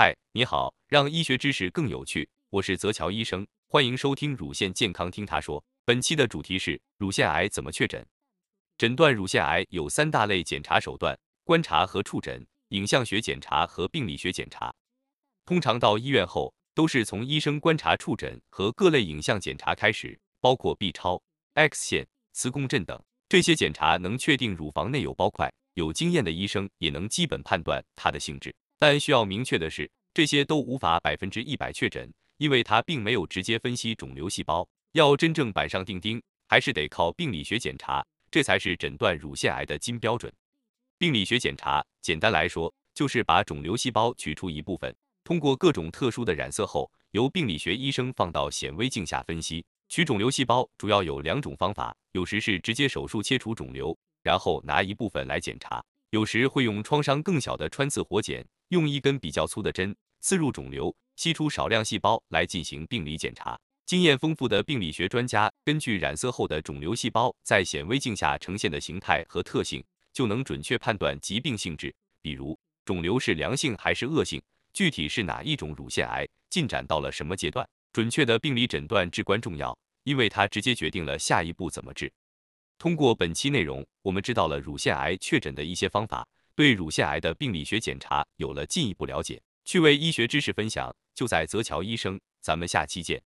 嗨，你好，让医学知识更有趣，我是泽乔医生，欢迎收听乳腺健康听他说。本期的主题是乳腺癌怎么确诊？诊断乳腺癌有三大类检查手段：观察和触诊、影像学检查和病理学检查。通常到医院后，都是从医生观察、触诊和各类影像检查开始，包括 B 超、X 线、磁共振等。这些检查能确定乳房内有包块，有经验的医生也能基本判断它的性质。但需要明确的是，这些都无法百分之一百确诊，因为它并没有直接分析肿瘤细胞。要真正板上钉钉，还是得靠病理学检查，这才是诊断乳腺癌的金标准。病理学检查，简单来说，就是把肿瘤细胞取出一部分，通过各种特殊的染色后，由病理学医生放到显微镜下分析。取肿瘤细胞主要有两种方法，有时是直接手术切除肿瘤，然后拿一部分来检查；有时会用创伤更小的穿刺活检。用一根比较粗的针刺入肿瘤，吸出少量细胞来进行病理检查。经验丰富的病理学专家根据染色后的肿瘤细胞在显微镜下呈现的形态和特性，就能准确判断疾病性质，比如肿瘤是良性还是恶性，具体是哪一种乳腺癌，进展到了什么阶段。准确的病理诊断至关重要，因为它直接决定了下一步怎么治。通过本期内容，我们知道了乳腺癌确诊的一些方法。对乳腺癌的病理学检查有了进一步了解，趣味医学知识分享就在泽桥医生，咱们下期见。